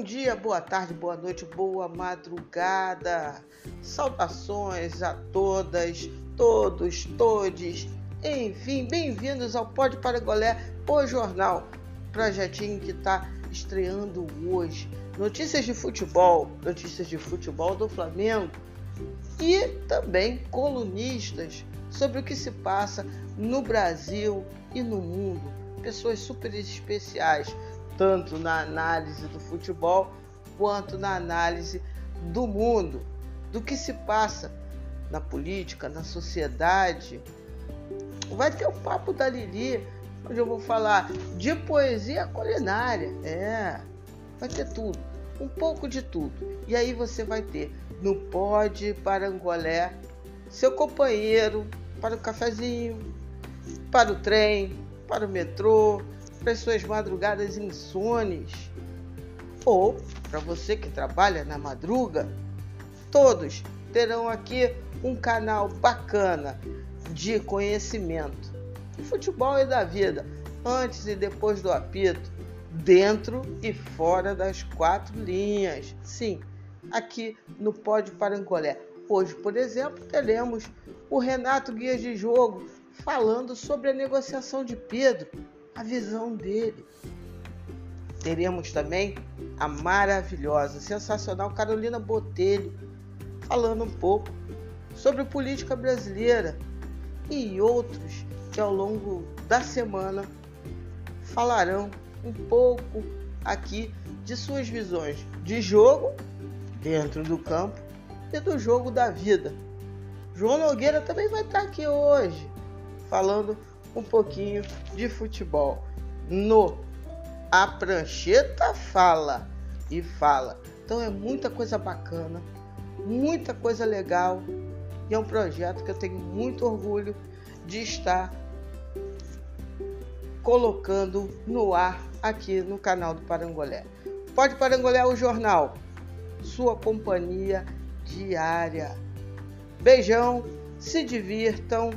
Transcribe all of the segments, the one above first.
Bom dia, boa tarde, boa noite, boa madrugada. Saudações a todas, todos, todes. Enfim, bem-vindos ao Pode Parangolé, o jornal, projetinho que está estreando hoje. Notícias de futebol, notícias de futebol do Flamengo e também colunistas sobre o que se passa no Brasil e no mundo. Pessoas super especiais, tanto na análise do futebol quanto na análise do mundo, do que se passa na política, na sociedade. Vai ter o papo da Lili, onde eu vou falar de poesia culinária. É, vai ter tudo, um pouco de tudo. E aí você vai ter no Pode Parangolé seu companheiro para o cafezinho, para o trem, para o metrô, para as suas madrugadas insones, ou para você que trabalha na madruga, todos terão aqui um canal bacana de conhecimento de futebol e da vida, antes e depois do apito, dentro e fora das quatro linhas. Sim, aqui no Pódio Parangolé. Hoje, por exemplo, teremos o Renato Guias de Jogo falando sobre a negociação de Pedro, a visão dele. Teremos também a maravilhosa, sensacional Carolina Botelho falando um pouco sobre política brasileira e outros que ao longo da semana falarão um pouco aqui de suas visões de jogo dentro do campo e do jogo da vida. João Nogueira também vai estar aqui hoje falando um pouquinho de futebol. No A Prancheta Fala e Fala. Então é muita coisa bacana, muita coisa legal e é um projeto que eu tenho muito orgulho de estar colocando no ar aqui no canal do Parangolé. Pode Parangolé o jornal, sua companhia diária. Beijão, se divirtam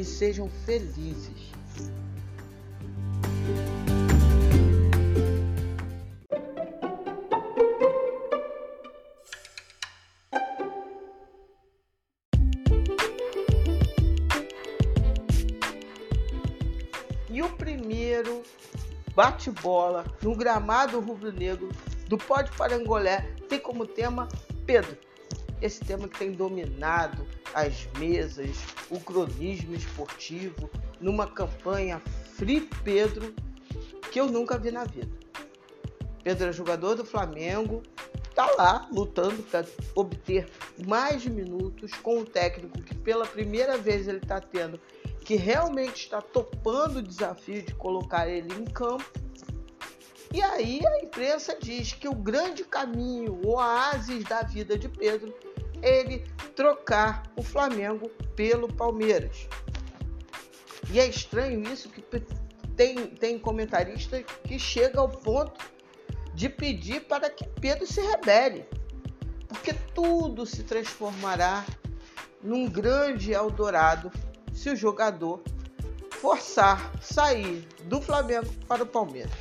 e sejam felizes. E o primeiro bate-bola no gramado rubro-negro do Pódio Parangolé tem como tema Pedro. Esse tema que tem dominado as mesas, o cronismo esportivo, numa campanha Free Pedro que eu nunca vi na vida. Pedro é jogador do Flamengo, tá lá lutando para obter mais minutos com o técnico que pela primeira vez ele está tendo, que realmente está topando o desafio de colocar ele em campo. E aí a imprensa diz que o grande caminho, o oásis da vida de Pedro ele trocar o Flamengo pelo Palmeiras. E é estranho isso que tem, tem comentarista que chega ao ponto de pedir para que Pedro se rebele, porque tudo se transformará num grande Eldorado se o jogador forçar sair do Flamengo para o Palmeiras.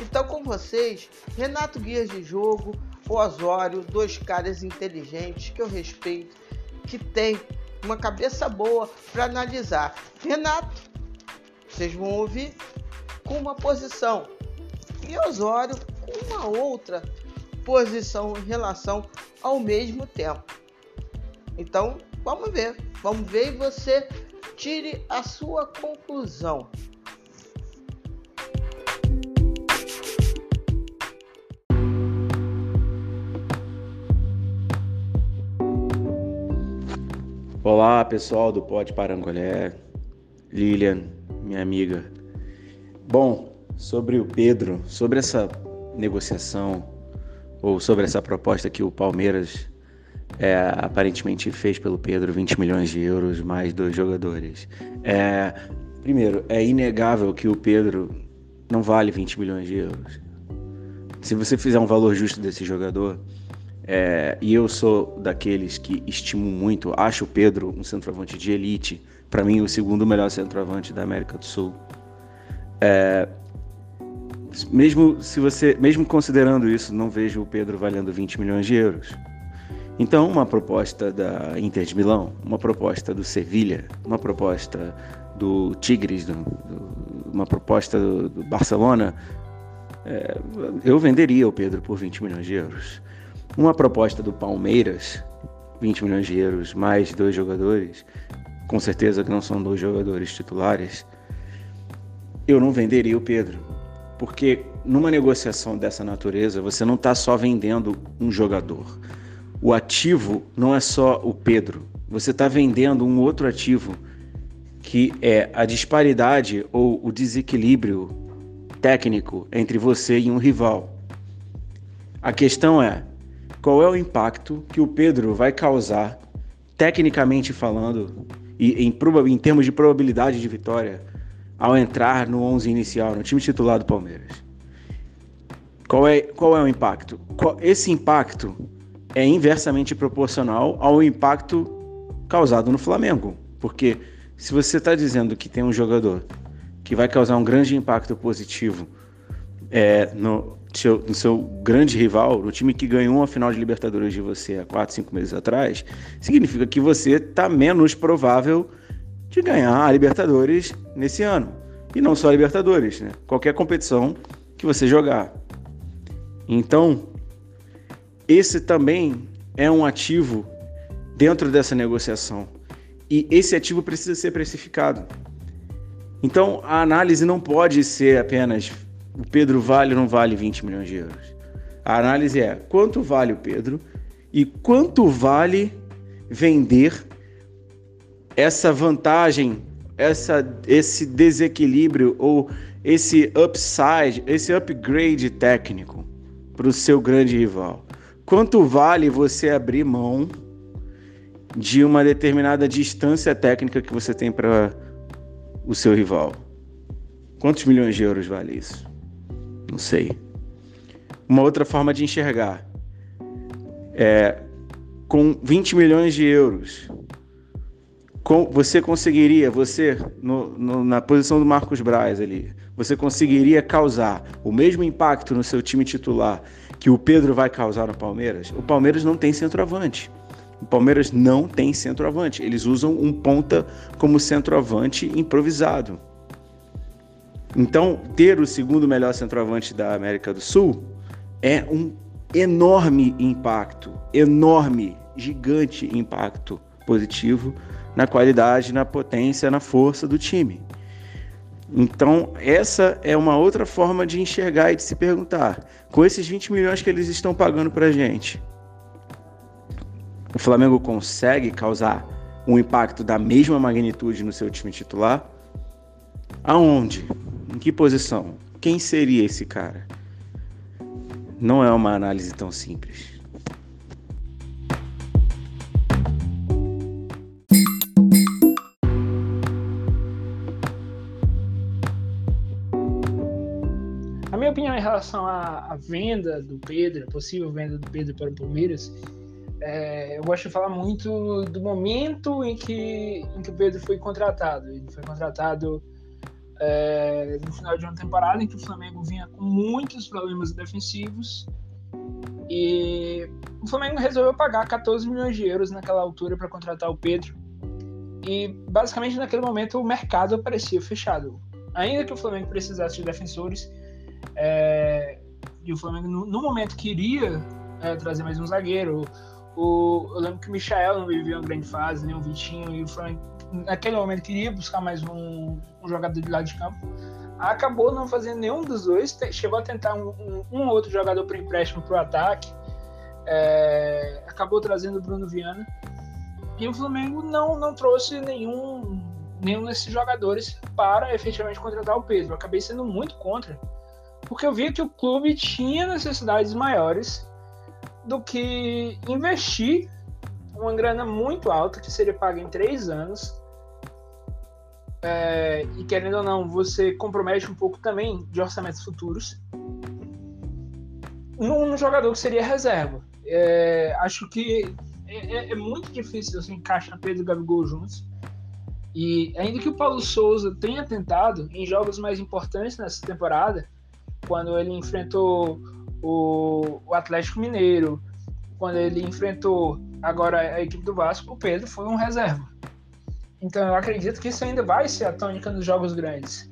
Então, com vocês, Renato Guias de Jogo, o Osório, dois caras inteligentes que eu respeito, que tem uma cabeça boa para analisar. Renato, vocês vão ouvir com uma posição e Osório com uma outra posição em relação ao mesmo tempo. Então, vamos ver, vamos ver e você tire a sua conclusão. Olá pessoal do Pode Parangolé, Lilian, minha amiga. Bom, sobre o Pedro, sobre essa negociação ou sobre essa proposta que o Palmeiras é, aparentemente fez pelo Pedro, 20 milhões de euros mais dois jogadores. É, primeiro, é inegável que o Pedro não vale 20 milhões de euros. Se você fizer um valor justo desse jogador, é, e eu sou daqueles que estimo muito, acho o Pedro um centroavante de elite, para mim o segundo melhor centroavante da América do Sul. É, mesmo se você, mesmo considerando isso, não vejo o Pedro valendo 20 milhões de euros. Então, uma proposta da Inter de Milão, uma proposta do Sevilha, uma proposta do Tigres, do, do, uma proposta do, do Barcelona, é, eu venderia o Pedro por 20 milhões de euros. Uma proposta do Palmeiras, 20 milhões de euros, mais dois jogadores, com certeza que não são dois jogadores titulares, eu não venderia o Pedro. Porque numa negociação dessa natureza, você não está só vendendo um jogador. O ativo não é só o Pedro. Você está vendendo um outro ativo que é a disparidade ou o desequilíbrio técnico entre você e um rival. A questão é: qual é o impacto que o Pedro vai causar, tecnicamente falando, e em, em termos de probabilidade de vitória, ao entrar no 11 inicial, no time titular do Palmeiras? Qual é, qual é o impacto? Esse impacto é inversamente proporcional ao impacto causado no Flamengo, porque se você está dizendo que tem um jogador que vai causar um grande impacto positivo é, no, seu, no seu grande rival, no time que ganhou uma final de Libertadores de você há 4, 5 meses atrás, significa que você está menos provável de ganhar a Libertadores nesse ano. E não só a Libertadores, né? qualquer competição que você jogar. Então, esse também é um ativo dentro dessa negociação. E esse ativo precisa ser precificado. Então a análise não pode ser apenas o Pedro vale ou não vale 20 milhões de euros. A análise é quanto vale o Pedro e quanto vale vender essa vantagem, essa, esse desequilíbrio ou esse upside, esse upgrade técnico para o seu grande rival. Quanto vale você abrir mão de uma determinada distância técnica que você tem para o seu rival. Quantos milhões de euros vale isso? Não sei. Uma outra forma de enxergar é com 20 milhões de euros. Com, você conseguiria, você no, no, na posição do Marcos Braz ali, você conseguiria causar o mesmo impacto no seu time titular que o Pedro vai causar no Palmeiras? O Palmeiras não tem centroavante. O Palmeiras não tem centroavante. Eles usam um ponta como centroavante improvisado. Então, ter o segundo melhor centroavante da América do Sul é um enorme impacto, enorme, gigante impacto positivo na qualidade, na potência, na força do time. Então, essa é uma outra forma de enxergar e de se perguntar: com esses 20 milhões que eles estão pagando para gente, o Flamengo consegue causar um impacto da mesma magnitude no seu time titular? Aonde? Em que posição? Quem seria esse cara? Não é uma análise tão simples. A minha opinião em relação à, venda do Pedro, a possível venda do Pedro para o Palmeiras, é, eu gosto de falar muito do momento em que, em que o Pedro foi contratado. Ele foi contratado é, no final de uma temporada em que o Flamengo vinha com muitos problemas defensivos e o Flamengo resolveu pagar 14 milhões de euros naquela altura para contratar o Pedro. E basicamente naquele momento o mercado parecia fechado. Ainda que o Flamengo precisasse de defensores, é, e o Flamengo no, no momento queria é, trazer mais um zagueiro, o, eu lembro que o Michael não vivia uma grande fase, nem o Vitinho, e o Flamengo naquele momento queria buscar mais um, um, jogador de lado de campo. Acabou não fazendo nenhum dos dois, chegou a tentar um, um, um outro jogador para empréstimo para o ataque, é, acabou trazendo o Bruno Viana. E o Flamengo não, não trouxe nenhum, nenhum desses jogadores para efetivamente contratar o Pedro. Eu acabei sendo muito contra, porque eu via que o clube tinha necessidades maiores do que investir uma grana muito alta que seria paga em três anos. É, e querendo ou não, você compromete um pouco também de orçamentos futuros num, jogador que seria reserva. É, acho que é, é, é muito difícil você encaixar Pedro e Gabigol juntos. E ainda que o Paulo Souza tenha tentado em jogos mais importantes nessa temporada, quando ele enfrentou o, o Atlético Mineiro, quando ele enfrentou agora a equipe do Vasco, o Pedro foi um reserva. Então eu acredito que isso ainda vai ser a tônica nos jogos grandes.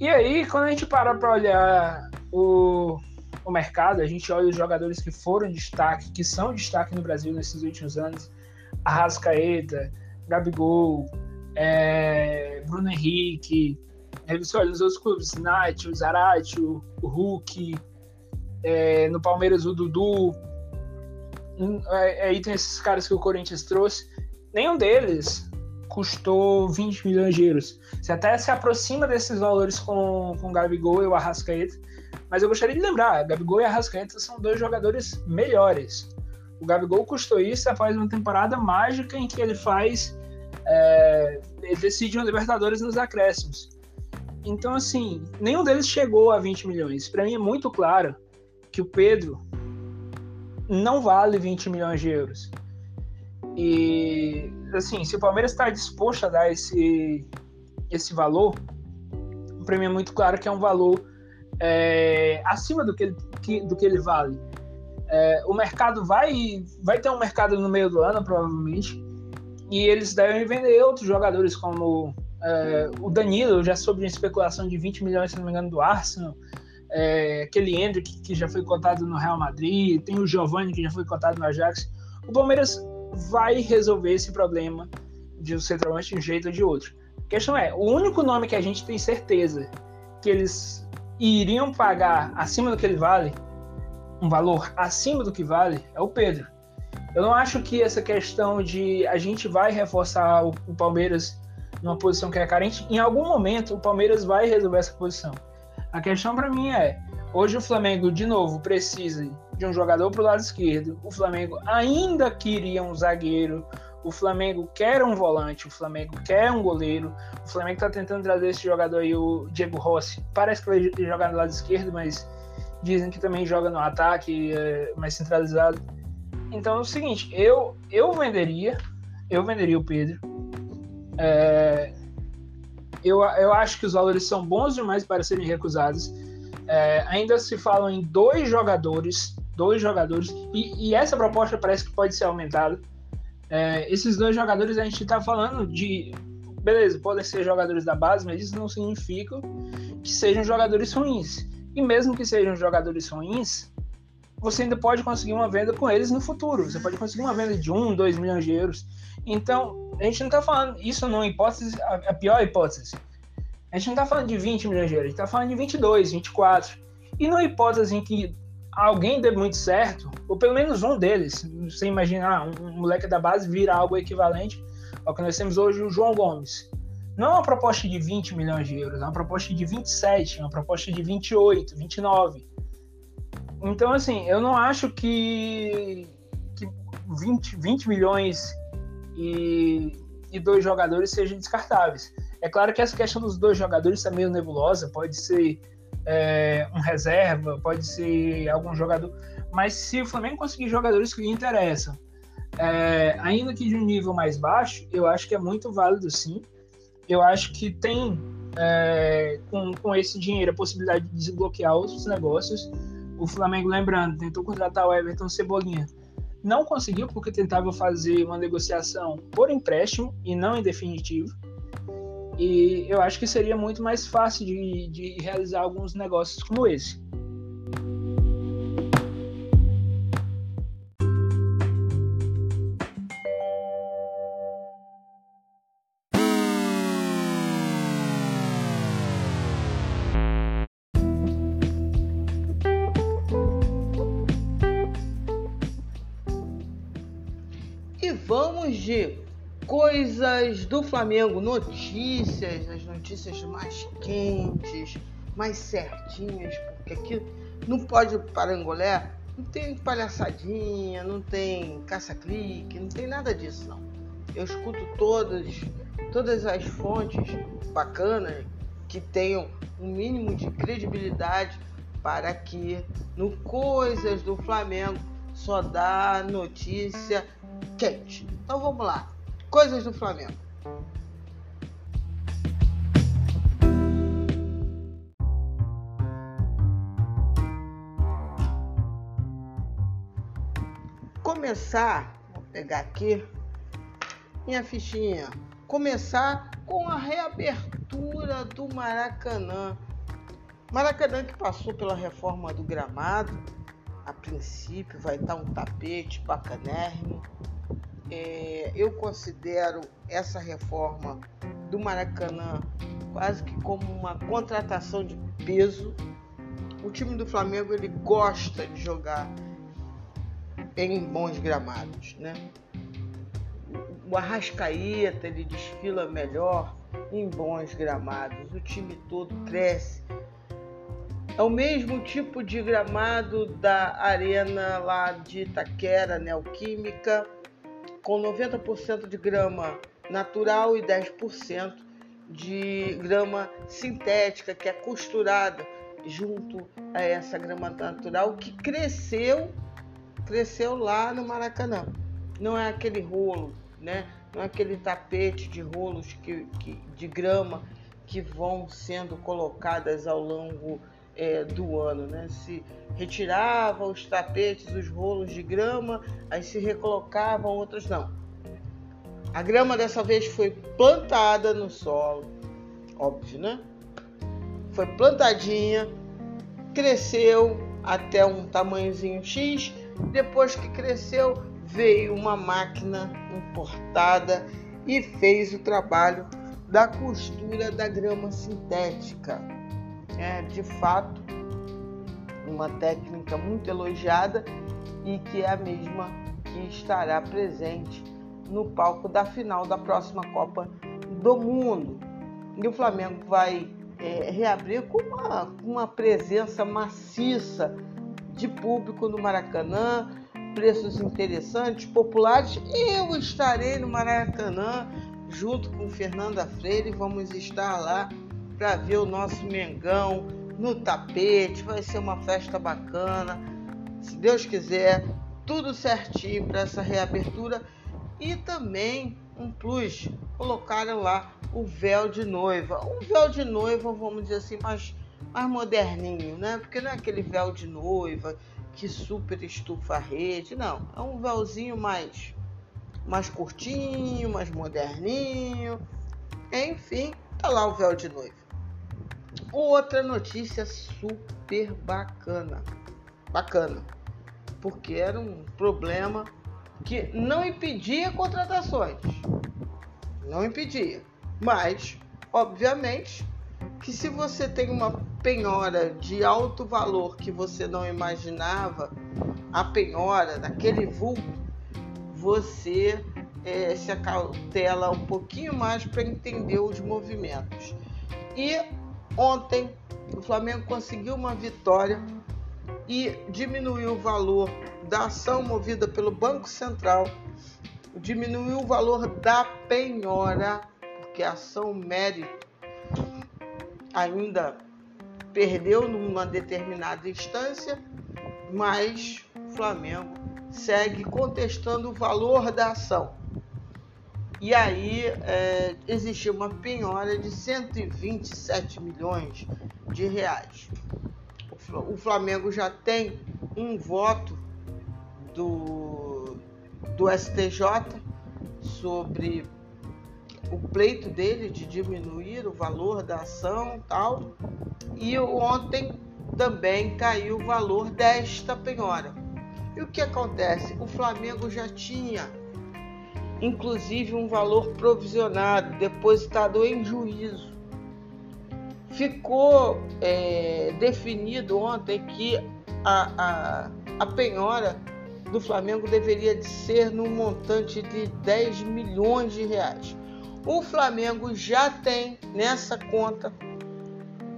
E aí, quando a gente para para olhar o, o mercado, a gente olha os jogadores que foram destaque, que são destaque no Brasil nesses últimos anos, Arrascaeta, Gabigol, é, Bruno Henrique, aí você olha os outros clubes, Nath, o Zarate, o, Hulk, é, no Palmeiras o Dudu, hum, é, aí tem esses caras que o Corinthians trouxe, nenhum deles custou 20 milhões de euros. Você até se aproxima desses valores com, com o Gabigol e o Arrascaeta, mas eu gostaria de lembrar, Gabigol e Arrascaeta são dois jogadores melhores. O Gabigol custou isso após uma temporada mágica em que ele faz. É, ele decide um Libertadores nos acréscimos. Então, assim, nenhum deles chegou a 20 milhões. Para mim é muito claro que o Pedro não vale 20 milhões de euros. E, assim, se o Palmeiras está disposto a dar esse, esse valor, para mim é muito claro que é um valor é, acima do que, ele, que, do que ele vale. É, o mercado vai, vai ter um mercado no meio do ano, provavelmente, e eles devem vender outros jogadores, como é, o Danilo, já soube uma especulação de 20 milhões, se não me engano, do Arsenal, é, aquele Hendrick, que já foi cotado no Real Madrid, tem o Giovanni, que já foi cotado no Ajax. O Palmeiras vai resolver esse problema de um centroavante de um jeito ou de outro. A questão é, o único nome que a gente tem certeza que eles iriam pagar acima do que ele vale um valor acima do que vale é o Pedro. Eu não acho que essa questão de a gente vai reforçar o, o Palmeiras numa posição que é carente, em algum momento o Palmeiras vai resolver essa posição. A questão para mim é, hoje o Flamengo de novo precisa de um jogador para o lado esquerdo. O Flamengo ainda queria um zagueiro. O Flamengo quer um volante, o Flamengo quer um goleiro. O Flamengo está tentando trazer esse jogador aí, o Diego Rossi. Parece que ele joga no lado esquerdo, mas dizem que também joga no ataque é, mais centralizado. Então é o seguinte, eu eu venderia, eu venderia o Pedro. É, eu, eu acho que os valores são bons demais para serem recusados. É, ainda se falam em dois jogadores, dois jogadores, e, e essa proposta parece que pode ser aumentada. É, esses dois jogadores a gente está falando de, beleza, podem ser jogadores da base, mas isso não significa que sejam jogadores ruins. E mesmo que sejam jogadores ruins, você ainda pode conseguir uma venda com eles no futuro. Você pode conseguir uma venda de 1, 2 milhões de euros. Então, a gente não está falando, isso não hipótese, a, pior hipótese. A gente não está falando de 20 milhões de euros, a gente está falando de 22, 24. E numa hipótese em que alguém dê muito certo, ou pelo menos um deles, você imaginar, um, um moleque da base vira algo equivalente ao que nós temos hoje, o João Gomes não é uma proposta de 20 milhões de euros, é uma proposta de 27, é uma proposta de 28, 29. Então, assim, eu não acho que, que 20, 20 milhões e, e dois jogadores sejam descartáveis. É claro que essa questão dos dois jogadores está meio nebulosa, pode ser é, um reserva, pode ser algum jogador, mas se o Flamengo conseguir jogadores que lhe interessam, é, ainda que de um nível mais baixo, eu acho que é muito válido sim eu acho que tem é, com, com esse dinheiro a possibilidade de desbloquear outros negócios. O Flamengo, lembrando, tentou contratar o Everton Cebolinha. Não conseguiu porque tentava fazer uma negociação por empréstimo e não em definitivo. E eu acho que seria muito mais fácil de, de realizar alguns negócios como esse. de coisas do Flamengo, notícias, as notícias mais quentes, mais certinhas, porque aqui não pode parangolé, não tem palhaçadinha, não tem caça-clique, não tem nada disso não. Eu escuto todas, todas as fontes bacanas que tenham um mínimo de credibilidade para que no Coisas do Flamengo só dá notícia quente. Então vamos lá. Coisas do Flamengo. Começar, vou pegar aqui minha fichinha. Começar com a reabertura do Maracanã. Maracanã que passou pela reforma do gramado, a princípio vai estar um tapete bacanérrimo, é, eu considero essa reforma do Maracanã quase que como uma contratação de peso. O time do Flamengo ele gosta de jogar em bons gramados, né? O Arrascaeta ele desfila melhor em bons gramados. O time todo cresce. É o mesmo tipo de gramado da arena lá de Itaquera, Neoquímica, com 90% de grama natural e 10% de grama sintética, que é costurada junto a essa grama natural que cresceu, cresceu lá no Maracanã. Não é aquele rolo, né? Não é aquele tapete de rolos que, que de grama que vão sendo colocadas ao longo é, do ano, né? Se retirava os tapetes, os rolos de grama, aí se recolocavam outros não. A grama dessa vez foi plantada no solo, óbvio, né? Foi plantadinha, cresceu até um tamanhozinho X. Depois que cresceu, veio uma máquina importada e fez o trabalho da costura da grama sintética. É, de fato, uma técnica muito elogiada e que é a mesma que estará presente no palco da final da próxima Copa do Mundo. E o Flamengo vai é, reabrir com uma, uma presença maciça de público no Maracanã, preços interessantes, populares. Eu estarei no Maracanã junto com Fernanda Freire, vamos estar lá para ver o nosso Mengão no tapete. Vai ser uma festa bacana. Se Deus quiser, tudo certinho para essa reabertura e também um plus, colocaram lá o véu de noiva. Um véu de noiva, vamos dizer assim, mais, mais moderninho, né? Porque não é aquele véu de noiva que super estufa a rede, não. É um véuzinho mais, mais curtinho, mais moderninho. Enfim, tá lá o véu de noiva. Outra notícia super bacana. Bacana. Porque era um problema que não impedia contratações. Não impedia. Mas, obviamente, que se você tem uma penhora de alto valor que você não imaginava, a penhora daquele vulto, você é, se acautela um pouquinho mais para entender os movimentos. E ontem o Flamengo conseguiu uma vitória e diminuiu o valor da ação movida pelo Banco Central, diminuiu o valor da penhora, porque a ação mérito ainda perdeu numa determinada instância, mas o Flamengo segue contestando o valor da ação. E aí é, existiu uma penhora de 127 milhões de reais. O Flamengo já tem um voto do, do STJ sobre o pleito dele de diminuir o valor da ação tal. E ontem também caiu o valor desta penhora. E o que acontece? O Flamengo já tinha, inclusive, um valor provisionado, depositado em juízo. Ficou é, definido ontem que a, a, a penhora do Flamengo deveria de ser no montante de 10 milhões de reais. O Flamengo já tem nessa conta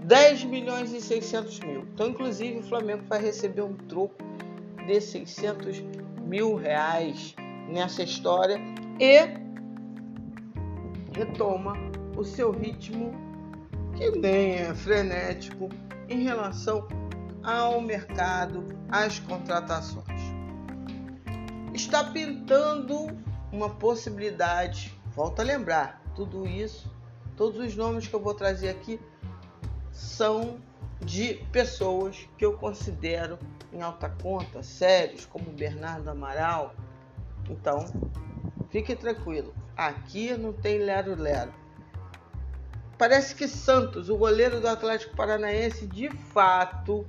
10 milhões e 600 mil. Então, inclusive, o Flamengo vai receber um troco de 600 mil reais nessa história e retoma o seu ritmo que nem é frenético em relação ao mercado, às contratações está pintando uma possibilidade. Volto a lembrar, tudo isso, todos os nomes que eu vou trazer aqui são de pessoas que eu considero em alta conta, sérios, como Bernardo Amaral, Então, fique tranquilo. Aqui não tem lero-lero. Parece que Santos, o goleiro do Atlético Paranaense, de fato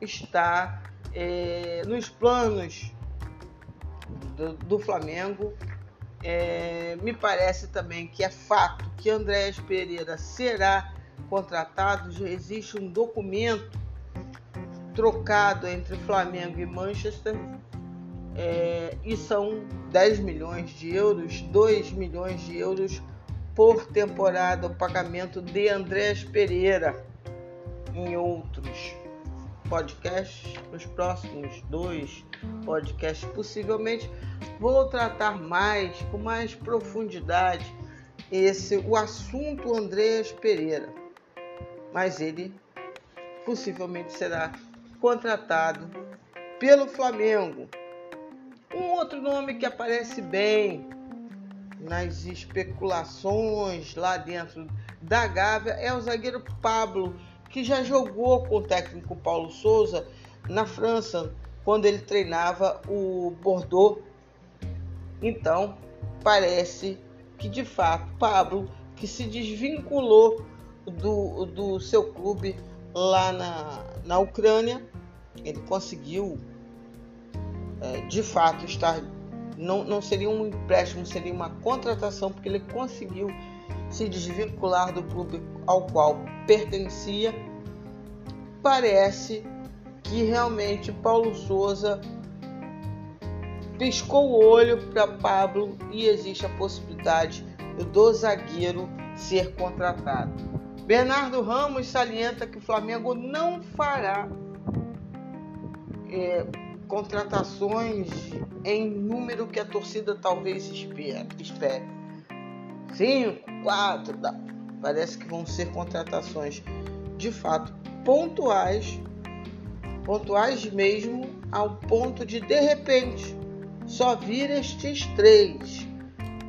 está é, nos planos do, do Flamengo. É, me parece também que é fato que Andréas Pereira será contratado. Já existe um documento trocado entre Flamengo e Manchester é, e são 10 milhões de euros, 2 milhões de euros por temporada o pagamento de Andrés Pereira em outros podcasts, nos próximos dois podcasts, possivelmente vou tratar mais, com mais profundidade, esse o assunto Andrés Pereira. Mas ele possivelmente será contratado pelo Flamengo. Um outro nome que aparece bem nas especulações lá dentro da Gávea é o zagueiro Pablo, que já jogou com o técnico Paulo Souza na França, quando ele treinava o Bordeaux. Então, parece que de fato Pablo, que se desvinculou do, do seu clube lá na, na Ucrânia, ele conseguiu é, de fato estar não, não seria um empréstimo, seria uma contratação, porque ele conseguiu se desvincular do clube ao qual pertencia. Parece que realmente Paulo Souza piscou o olho para Pablo e existe a possibilidade do zagueiro ser contratado. Bernardo Ramos salienta que o Flamengo não fará é, contratações em número que a torcida talvez espere. Cinco, quatro, parece que vão ser contratações de fato pontuais, pontuais mesmo, ao ponto de de repente só vir estes três.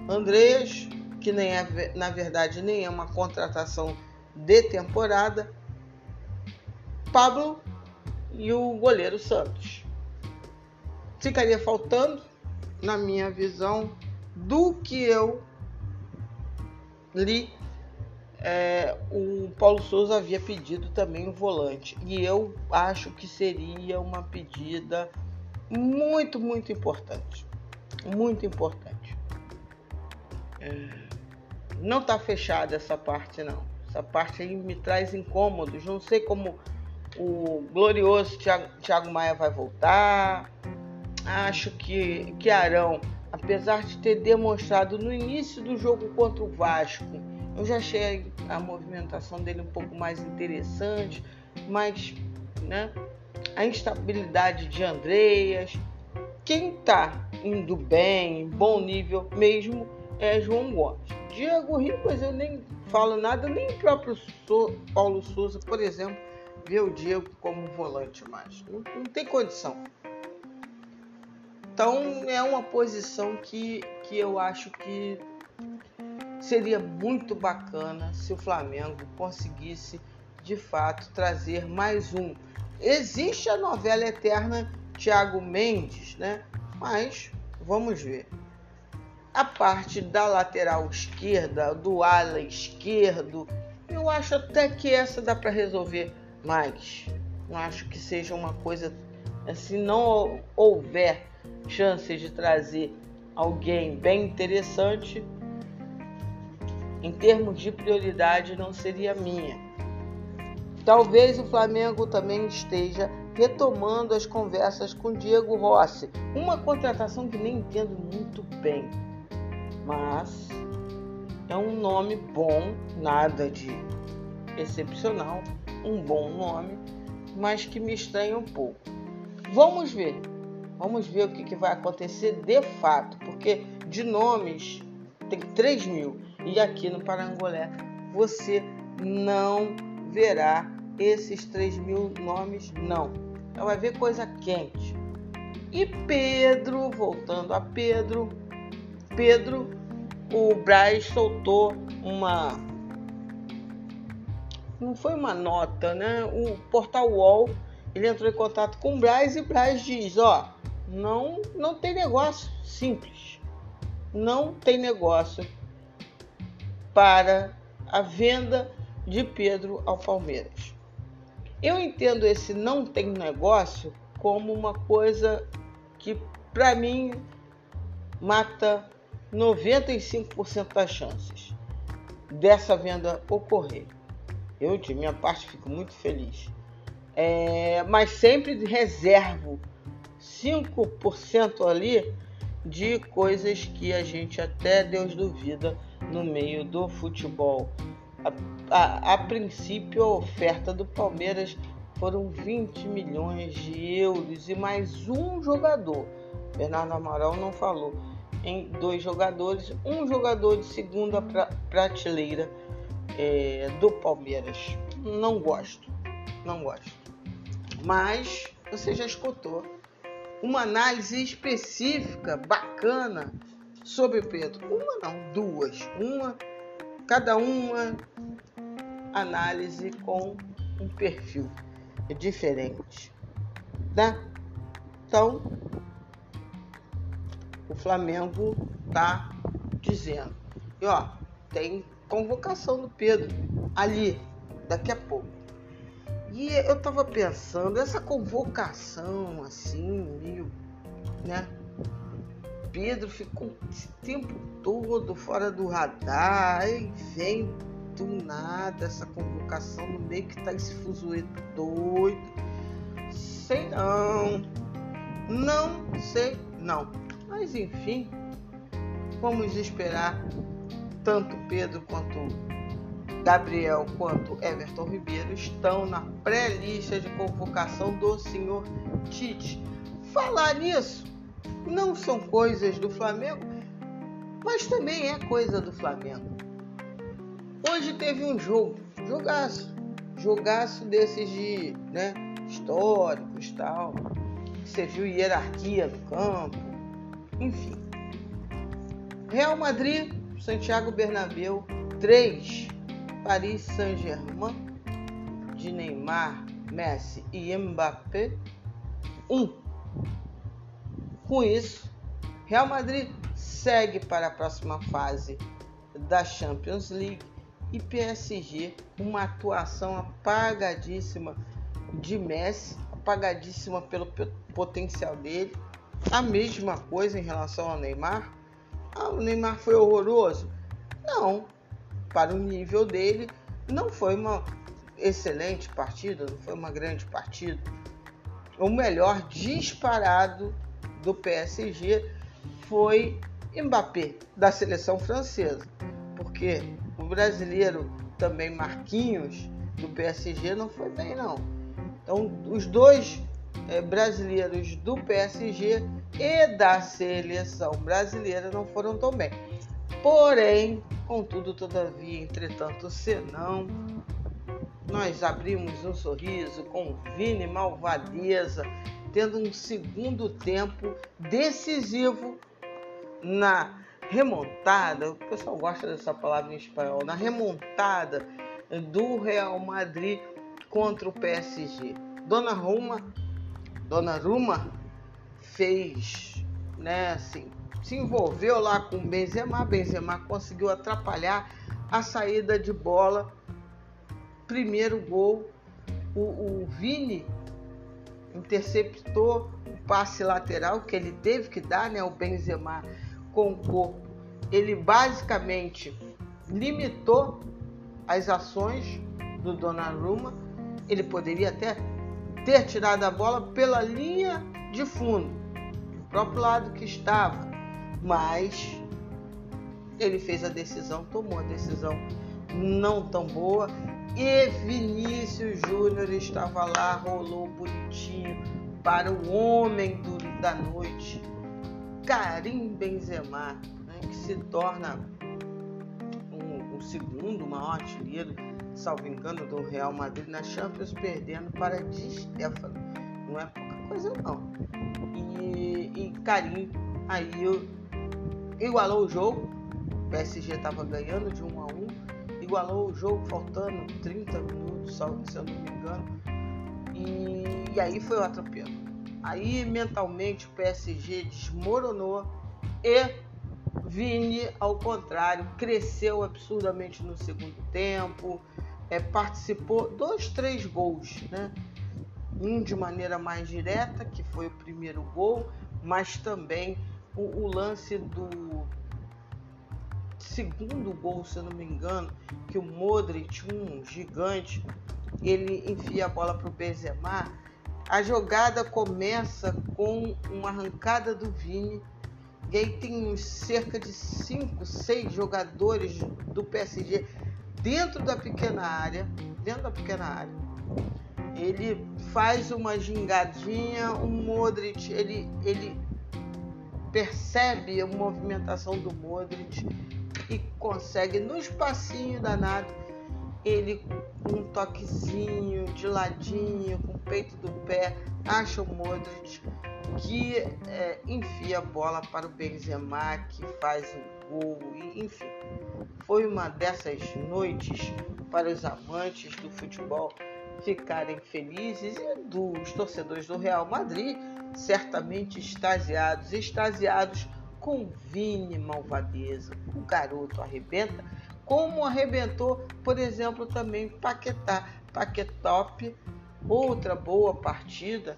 Andreas, que nem é, na verdade nem é uma contratação de temporada, Pablo e o goleiro Santos ficaria faltando, na minha visão, do que eu li. É, o Paulo Souza havia pedido também um volante e eu acho que seria uma pedida muito, muito importante. Muito importante. É, não está fechada essa parte, não. Essa parte aí me traz incômodos. Não sei como o glorioso Thiago, Thiago Maia vai voltar acho que, que Arão, apesar de ter demonstrado no início do jogo contra o Vasco, eu já achei a movimentação dele um pouco mais interessante, mas né, a instabilidade de Andreas. Quem está indo bem, em bom nível mesmo, é João Gomes. Diego Ribas eu nem falo nada, nem o próprio Paulo Souza, por exemplo, vê o Diego como volante mais. Não, não tem condição. Então é uma posição que, que eu acho que seria muito bacana se o Flamengo conseguisse de fato trazer mais um. Existe a novela eterna Thiago Mendes, né? Mas vamos ver. A parte da lateral esquerda, do ala esquerdo, eu acho até que essa dá para resolver mais. Não acho que seja uma coisa se não houver chances de trazer alguém bem interessante, em termos de prioridade, não seria minha. Talvez o Flamengo também esteja retomando as conversas com Diego Rossi, uma contratação que nem entendo muito bem, mas é um nome bom, nada de excepcional, um bom nome, mas que me estranha um pouco. Vamos ver Vamos ver o que, que vai acontecer de fato, porque de nomes tem 3 mil e aqui no Parangolé você não verá esses 3 mil nomes, não. Então vai ver coisa quente. E Pedro, voltando a Pedro, Pedro, o Braz soltou uma. Não foi uma nota, né? O portal UOL ele entrou em contato com o Braz e o Braz diz: Ó, Não, não tem negócio. Simples. Não tem negócio para a venda de Pedro ao Palmeiras. Eu entendo esse não tem negócio como uma coisa que, para mim, mata 95% das chances dessa venda ocorrer. Eu, de minha parte, fico muito feliz. É, mas sempre reservo 5% ali de coisas que a gente até Deus duvida no meio do futebol. A, a, a princípio, a oferta do Palmeiras foram 20 milhões de euros e mais um jogador. Bernardo Amaral não falou em dois jogadores, um jogador de segunda pra, prateleira é, do Palmeiras. Não gosto, não gosto. Mas você já escutou uma análise específica, bacana sobre Pedro. Uma não, duas. Uma, cada uma análise com um perfil diferente. Né? Então, o Flamengo tá dizendo. E ó, tem convocação do Pedro ali, daqui a pouco. E eu tava pensando, essa convocação assim, meio, né? Pedro ficou esse tempo todo fora do radar, aí vem do nada essa convocação no meio que tá esse fuzueto doido. Sei não. Não sei não. Mas enfim, vamos esperar tanto Pedro quanto Gabriel quanto Everton Ribeiro estão na pré-lista de convocação do senhor Tite. Falar nisso não são coisas do Flamengo, mas também é coisa do Flamengo. Hoje teve um jogo, jogaço, jogaço desses de, né, históricos tal. Você viu hierarquia no campo, enfim. Real Madrid, Santiago Bernabéu, 3. Paris Saint-Germain, de Neymar, Messi e Mbappé, 1. Com isso, Real Madrid segue para a próxima fase da Champions League e PSG, uma atuação apagadíssima de Messi, apagadíssima pelo potencial dele. A mesma coisa em relação ao Neymar. Ah, o Neymar foi horroroso? Não, para o nível dele, não foi uma excelente partida, não foi uma grande partida. O melhor disparado do PSG foi Mbappé, da seleção francesa, porque o brasileiro também Marquinhos do PSG não foi bem não. Então os dois é, brasileiros do PSG e da seleção brasileira não foram tão bem. Porém, contudo, todavia, entretanto, senão, nós abrimos um sorriso com Vini Malvadeza, tendo um segundo tempo decisivo na remontada, o pessoal gosta dessa palavra em espanhol, na remontada do Real Madrid contra o PSG. Dona Roma, Dona Ruma fez, né, assim, se envolveu lá com Benzema, Benzema conseguiu atrapalhar a saída de bola. Primeiro gol, o, o Vini interceptou o passe lateral que ele teve que dar, né, o Benzema com o corpo, ele basicamente limitou as ações do Donnarumma. Ele poderia até ter tirado a bola pela linha de fundo, do próprio lado que estava, mas ele fez a decisão, tomou a decisão não tão boa e Vinícius Júnior estava lá, rolou bonitinho para o homem do, da noite, Karim Benzema, né, que se torna um, um segundo maior artilheiro, salvo engano, do Real Madrid na Champions, perdendo para Di Stefano. Não é pouca coisa não. E, e Karim aí igualou o jogo, o PSG estava ganhando de 1 a 1 igualou o jogo faltando 30 minutos, se eu não me engano. E, e aí foi o atropelo Aí mentalmente o PSG desmoronou e Vini, ao contrário, cresceu absurdamente no segundo tempo, é, participou dois, três gols, né? Um de maneira mais direta, que foi o primeiro gol, mas também o, o lance do segundo gol, se eu não me engano, que o Modric, um gigante, ele enfia a bola para o Benzema. A jogada começa com uma arrancada do Vini. E aí tem cerca de 5, 6 jogadores do PSG dentro da pequena área. Dentro da pequena área. Ele faz uma gingadinha, o Modric, ele, ele percebe a movimentação do Modric e consegue no espacinho danado ele com um toquezinho de ladinho, com o peito do pé, acha o Modric que é, enfia a bola para o Benzema que faz o gol, enfim. Foi uma dessas noites para os amantes do futebol ficarem felizes e dos torcedores do Real Madrid certamente extasiados, extasiados com Vini Malvadeza. O garoto arrebenta, como arrebentou, por exemplo, também Paquetá. Paquetop, outra boa partida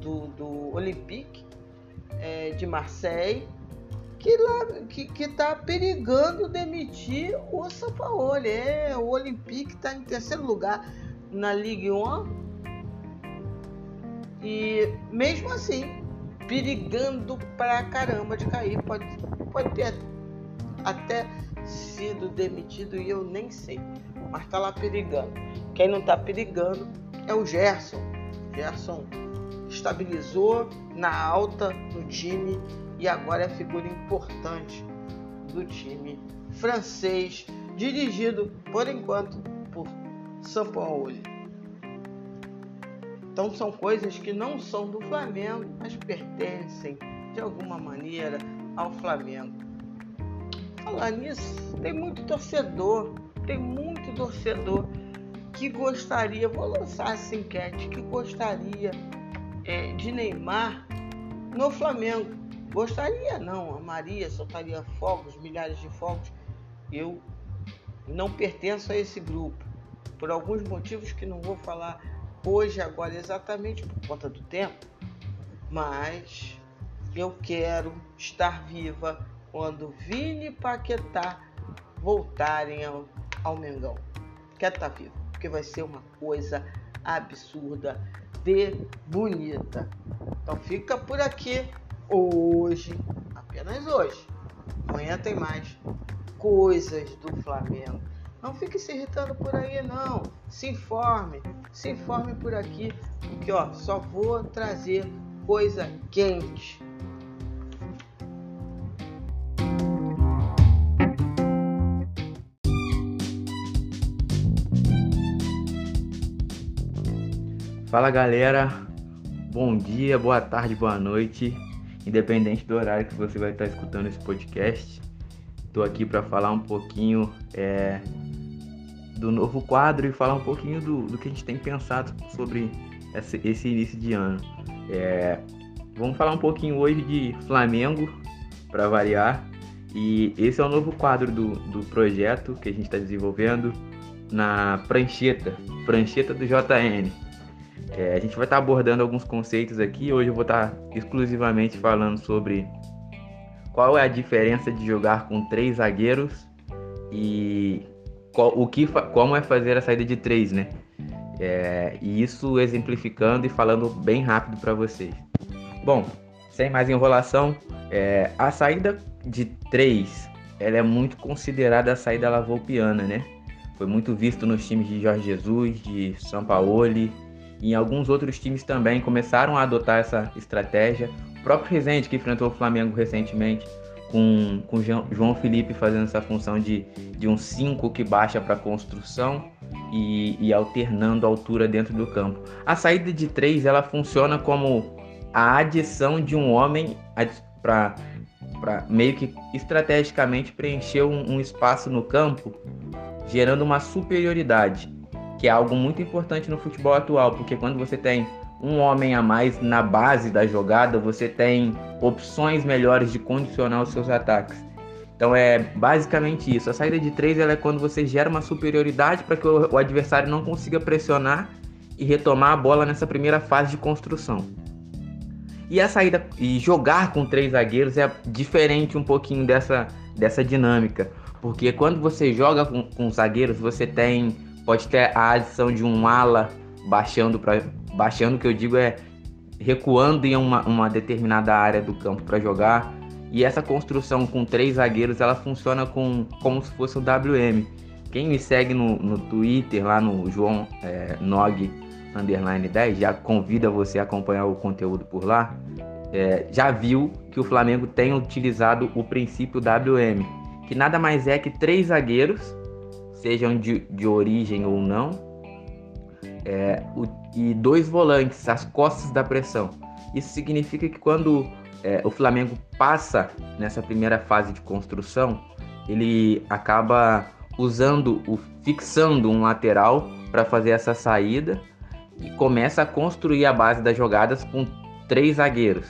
do, do Olympique é, de Marseille, que lá que, que tá perigando demitir o Sampaoli. É, o Olympique está em terceiro lugar na Ligue 1 e mesmo assim perigando pra caramba de cair. Pode, pode ter até sido demitido e eu nem sei. Mas tá lá perigando. Quem não tá perigando é o Gerson. Gerson estabilizou na alta no time e agora é figura importante do time francês, dirigido por enquanto por Sampaoli. Então são coisas que não são do Flamengo, mas pertencem de alguma maneira ao Flamengo. Falar nisso, tem muito torcedor, tem muito torcedor que gostaria, vou lançar essa enquete, que gostaria é, de Neymar no Flamengo. Gostaria não, a Maria soltaria fogos, milhares de fogos. Eu não pertenço a esse grupo, por alguns motivos que não vou falar hoje, agora, exatamente por conta do tempo, mas eu quero estar viva quando Vini e Paquetá voltarem ao, ao Mengão. Quero estar viva, porque vai ser uma coisa absurda de bonita. Então fica por aqui hoje, apenas hoje. Amanhã tem mais coisas do Flamengo. Não fique se irritando por aí, não. Se informe, se informe por aqui, porque ó, só vou trazer coisa quente. Fala galera, bom dia, boa tarde, boa noite, independente do horário que você vai estar escutando esse podcast. Estou aqui para falar um pouquinho é, do novo quadro e falar um pouquinho do, do que a gente tem pensado sobre esse, esse início de ano. É, vamos falar um pouquinho hoje de Flamengo, para variar. E esse é o novo quadro do, do projeto que a gente está desenvolvendo na prancheta, prancheta do JN. É, a gente vai estar tá abordando alguns conceitos aqui. Hoje eu vou estar tá exclusivamente falando sobre qual é a diferença de jogar com três zagueiros e qual, o que, como é fazer a saída de três, né? É, e isso exemplificando e falando bem rápido para vocês. Bom, sem mais enrolação, é, a saída de três, ela é muito considerada a saída lavoupiana, né? Foi muito visto nos times de Jorge Jesus, de São Paulo e em alguns outros times também começaram a adotar essa estratégia. O próprio Rezende, que enfrentou o Flamengo recentemente, com, com João Felipe fazendo essa função de, de um 5 que baixa para construção e, e, alternando a altura dentro do campo. A saída de 3 ela funciona como a adição de um homem para meio que estrategicamente preencher um, um espaço no campo, gerando uma superioridade, que é algo muito importante no futebol atual, porque quando você tem um homem a mais na base da jogada, você tem opções melhores de condicionar os seus ataques. Então é basicamente isso. A saída de três é quando você gera uma superioridade para que o, o adversário não consiga pressionar e retomar a bola nessa primeira fase de construção. E a saída e jogar com três zagueiros é diferente um pouquinho dessa, dessa dinâmica, porque quando você joga com, com zagueiros, você tem pode ter a adição de um ala baixando para baixando que eu digo é recuando em uma, uma determinada área do campo para jogar. E essa construção com três zagueiros ela funciona com, como se fosse o WM. Quem me segue no, no Twitter, lá no João é, Nog underline 10, já convida você a acompanhar o conteúdo por lá. É, já viu que o Flamengo tem utilizado o princípio WM, que nada mais é que três zagueiros, sejam de, de origem ou não, é, o, e dois volantes, as costas da pressão. Isso significa que quando é, o Flamengo passa nessa primeira fase de construção, ele acaba usando, o, fixando um lateral para fazer essa saída e começa a construir a base das jogadas com três zagueiros.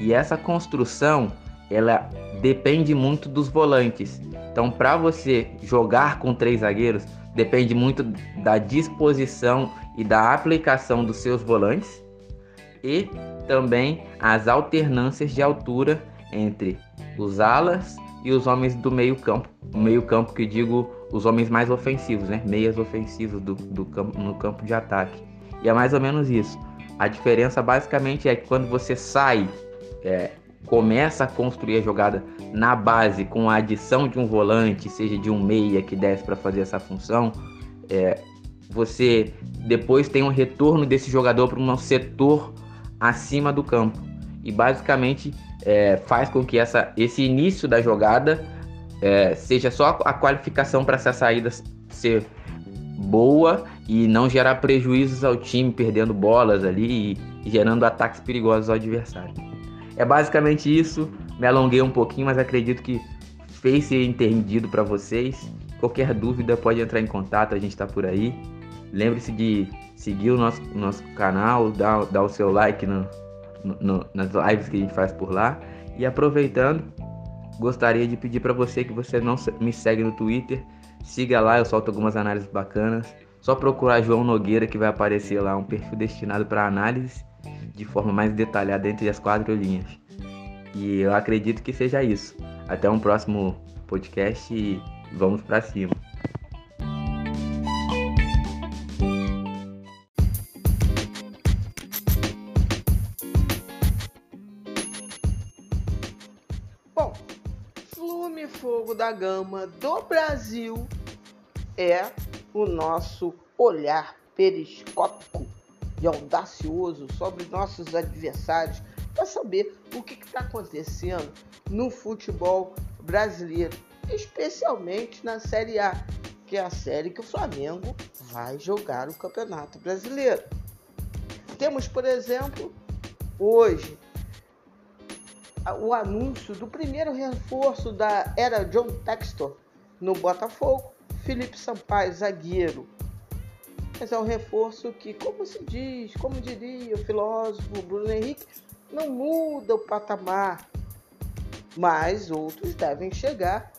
E essa construção, ela depende muito dos volantes. Então, para você jogar com três zagueiros, depende muito da disposição e da aplicação dos seus volantes e também as alternâncias de altura entre os alas e os homens do meio campo. O meio campo que digo os homens mais ofensivos, né? Meias ofensivos do, do campo, no campo de ataque. E é mais ou menos isso. A diferença basicamente é que quando você sai, é, começa a construir a jogada na base com a adição de um volante, seja de um meia que desce para fazer essa função, é, você depois tem um retorno desse jogador para um setor acima do campo. E basicamente é, faz com que essa, esse início da jogada é, seja só a qualificação para essa saída ser boa e não gerar prejuízos ao time, perdendo bolas ali e, e gerando ataques perigosos ao adversário. É basicamente isso. Me alonguei um pouquinho, mas acredito que fez ser entendido para vocês. Qualquer dúvida pode entrar em contato, a gente está por aí. Lembre-se de seguir o nosso, nosso canal, dar, dar o seu like no, no, nas lives que a gente faz por lá. E aproveitando, gostaria de pedir para você que você não me segue no Twitter, siga lá, eu solto algumas análises bacanas. Só procurar João Nogueira que vai aparecer lá um perfil destinado para análise de forma mais detalhada entre as quatro linhas. E eu acredito que seja isso. Até um próximo podcast e vamos para cima. Bom, Flume Fogo da Gama do Brasil é o nosso olhar periscópico e audacioso sobre nossos adversários para saber o que está acontecendo no futebol brasileiro, especialmente na Série A, que é a série que o Flamengo vai jogar o Campeonato Brasileiro. Temos, por exemplo, hoje o anúncio do primeiro reforço da era John Textor no Botafogo, Felipe Sampaio, zagueiro, mas é um reforço que, como se diz, como diria o filósofo Bruno Henrique, não muda o patamar, mas outros devem chegar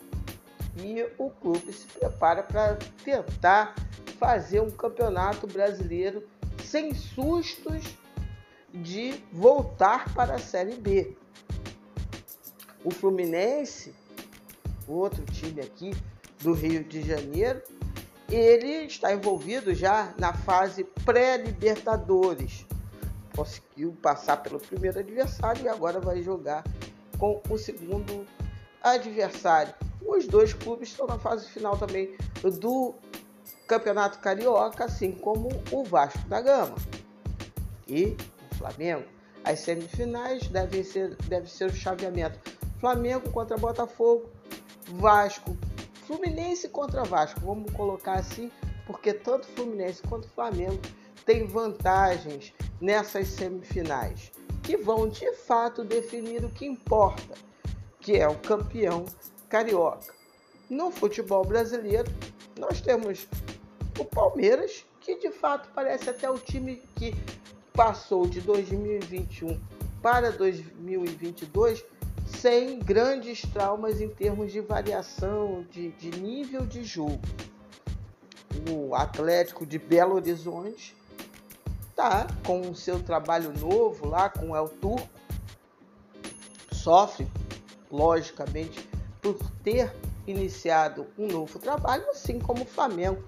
e o clube se prepara para tentar fazer um campeonato brasileiro sem sustos de voltar para a Série B. O Fluminense, outro time aqui do Rio de Janeiro, ele está envolvido já na fase pré-Libertadores. Conseguiu passar pelo primeiro adversário e agora vai jogar com o segundo adversário. Os dois clubes estão na fase final também do Campeonato Carioca, assim como o Vasco da Gama e o Flamengo. As semifinais devem ser, deve ser o chaveamento: Flamengo contra Botafogo, Vasco Fluminense contra Vasco, vamos colocar assim, porque tanto Fluminense quanto Flamengo têm vantagens nessas semifinais, que vão de fato definir o que importa, que é o campeão carioca. No futebol brasileiro, nós temos o Palmeiras, que de fato parece até o time que passou de 2021 para 2022 sem grandes traumas em termos de variação de, de nível de jogo. O Atlético de Belo Horizonte está com o seu trabalho novo lá com o El Turco, sofre, logicamente, por ter iniciado um novo trabalho, assim como o Flamengo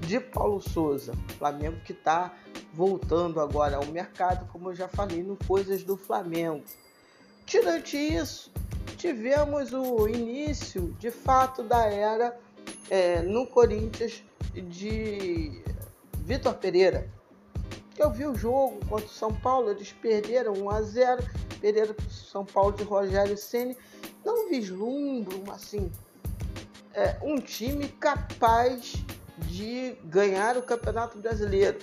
de Paulo Souza. Flamengo que está voltando agora ao mercado, como eu já falei no Coisas do Flamengo. Tirante isso, tivemos o início de fato da era é, no Corinthians de Vitor Pereira. Eu vi o jogo contra o São Paulo, eles perderam 1 a 0 perderam para o São Paulo de Rogério Ceni. Não vislumbro assim, é, um time capaz de ganhar o Campeonato Brasileiro,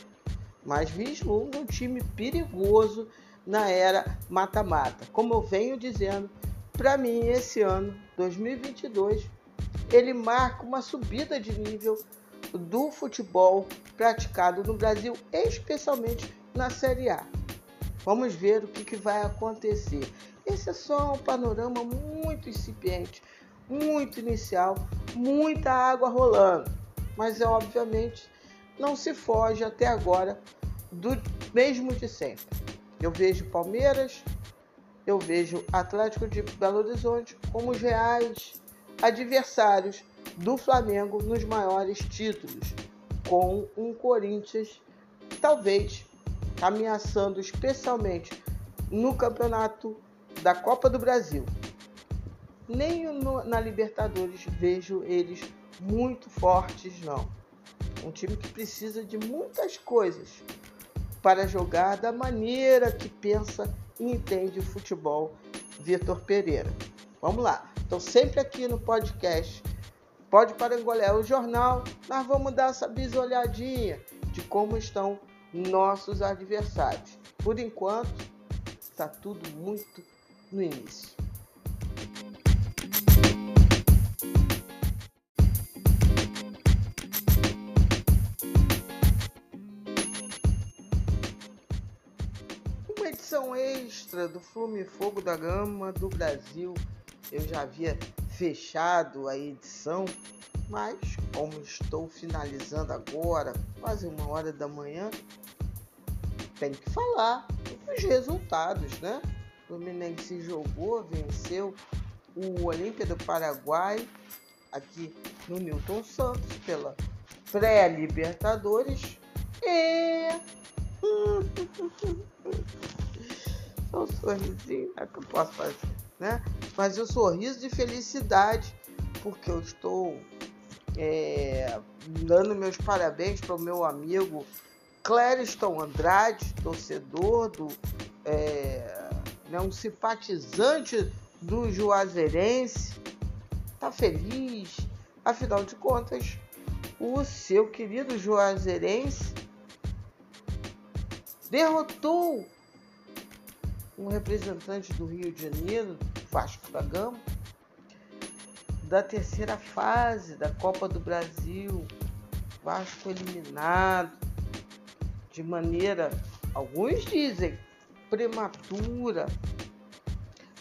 mas vislumbra um time perigoso na era mata-mata. Como eu venho dizendo, para mim esse ano, 2022, ele marca uma subida de nível do futebol praticado no Brasil, especialmente na Série A. Vamos ver o que, que vai acontecer. Esse é só um panorama muito incipiente, muito inicial, muita água rolando mas é obviamente não se foge até agora do mesmo de sempre. Eu vejo Palmeiras, eu vejo Atlético de Belo Horizonte como os reais adversários do Flamengo nos maiores títulos, com um Corinthians talvez ameaçando especialmente no campeonato da Copa do Brasil. Nem no, na Libertadores vejo eles muito fortes, não. Um time que precisa de muitas coisas para jogar da maneira que pensa e entende o futebol Vitor Pereira. Vamos lá. Então, sempre aqui no podcast Pode Parangolé, o jornal, nós vamos dar essa bisolhadinha de como estão nossos adversários. Por enquanto, está tudo muito no início. Do Flume Fogo da Gama do Brasil. Eu já havia fechado a edição, mas como estou finalizando agora, quase uma hora da manhã, tem que falar os resultados, né? O Fluminense jogou, venceu o Olímpia do Paraguai aqui no Newton Santos pela pré-Libertadores e Só um sorrisinho é que eu posso fazer, né? Mas um sorriso de felicidade, porque eu estou é, dando meus parabéns para o meu amigo Clériston Andrade, torcedor do. É, né, um simpatizante do Juazeirense, tá feliz, afinal de contas, o seu querido Juazeirense derrotou um representante do Rio de Janeiro, Vasco da Gama, da terceira fase da Copa do Brasil. Vasco eliminado de maneira, alguns dizem, prematura.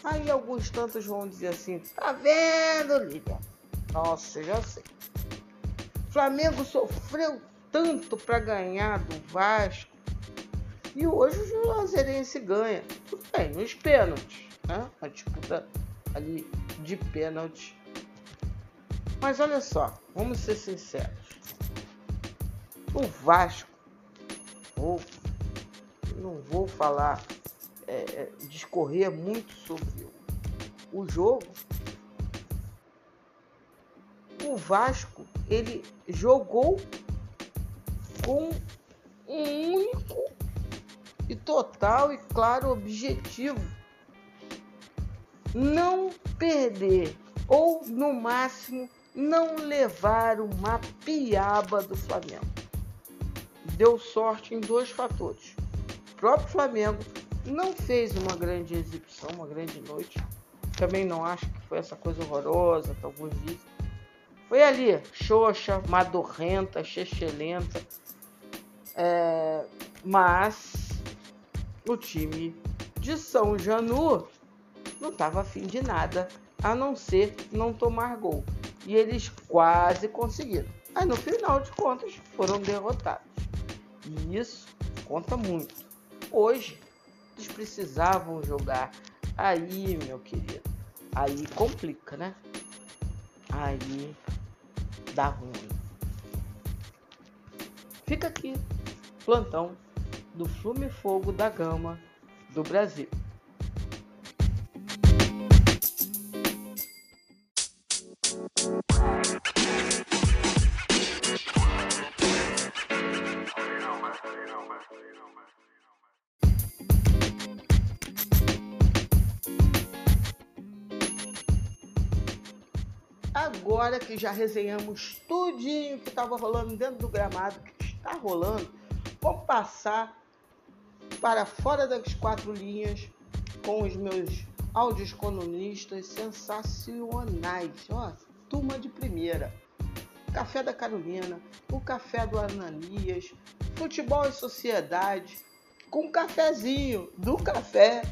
Aí alguns tantos vão dizer assim: tá vendo, Lívia? Nossa, já sei. Flamengo sofreu tanto para ganhar do Vasco e hoje o Juazeirense ganha. Bem, nos pênaltis. Né? A disputa ali de pênalti. Mas olha só, vamos ser sinceros. O Vasco, ou não vou falar, é, é, discorrer muito sobre o jogo. O Vasco, ele jogou com um único e total e claro objetivo não perder ou no máximo não levar uma piaba do Flamengo. Deu sorte em dois fatores. O próprio Flamengo não fez uma grande exibição, uma grande noite. Também não acho que foi essa coisa horrorosa que alguns dizem. Foi ali, xoxa, madorrenta, chechelenta. É, mas o time de São Janu não estava afim de nada a não ser não tomar gol. E eles quase conseguiram. Aí no final de contas foram derrotados. E isso conta muito. Hoje eles precisavam jogar. Aí, meu querido, aí complica, né? Aí dá ruim. Fica aqui, plantão do Flume Fogo da Gama do Brasil. Agora que já resenhamos tudinho que estava rolando dentro do gramado, que está rolando, vamos passar para fora das quatro linhas com os meus áudios colunistas sensacionais. Ó, turma de primeira. Café da Carolina, o Café do Ananias, Futebol e Sociedade, com um cafezinho do café.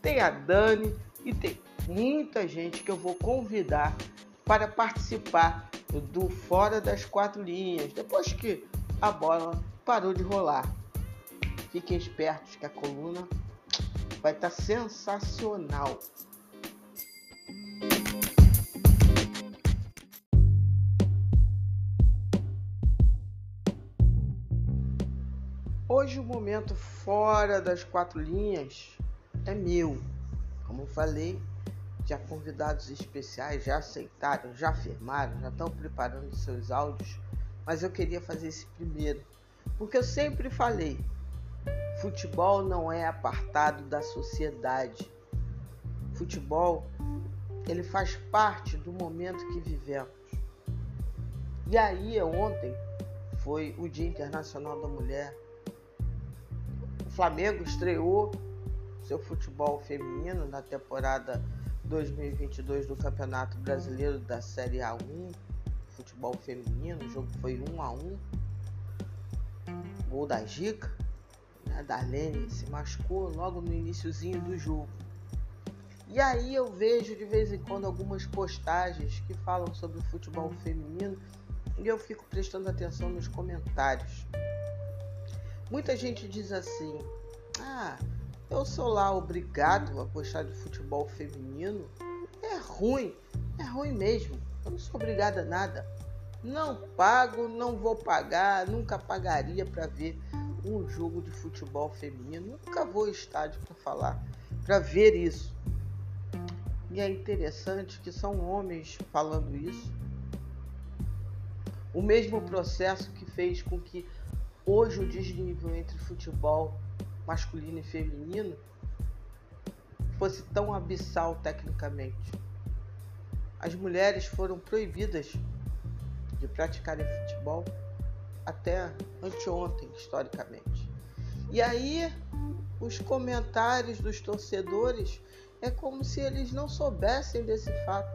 Tem a Dani e tem muita gente que eu vou convidar para participar do Fora das Quatro Linhas, depois que a bola parou de rolar. Fiquem espertos que a coluna vai estar tá sensacional. Hoje o momento fora das quatro linhas é meu. Como falei, já convidados especiais já aceitaram, já firmaram, já estão preparando seus áudios, mas eu queria fazer esse primeiro, porque eu sempre falei, Futebol não é apartado da sociedade. Futebol, ele faz parte do momento que vivemos. E aí, ontem foi o Dia Internacional da Mulher. O Flamengo estreou seu futebol feminino na temporada 2022 do Campeonato Brasileiro da Série A1, futebol feminino. O jogo foi 1 a 1. Gol da Gica a Darlene se machucou logo no iníciozinho do jogo. E aí eu vejo de vez em quando algumas postagens que falam sobre o futebol feminino e eu fico prestando atenção nos comentários. Muita gente diz assim: "Ah, eu sou lá obrigado a gostar de futebol feminino. É ruim, é ruim mesmo. Eu não sou obrigada a nada. Não pago, não vou pagar, nunca pagaria para ver um jogo de futebol feminino. Nunca vou ao estádio para falar, para ver isso. E é interessante que são homens falando isso. O mesmo processo que fez com que hoje o desnível entre futebol masculino e feminino fosse tão abissal tecnicamente. As mulheres foram proibidas de praticarem futebol até anteontem, historicamente. E aí, os comentários dos torcedores é como se eles não soubessem desse fato.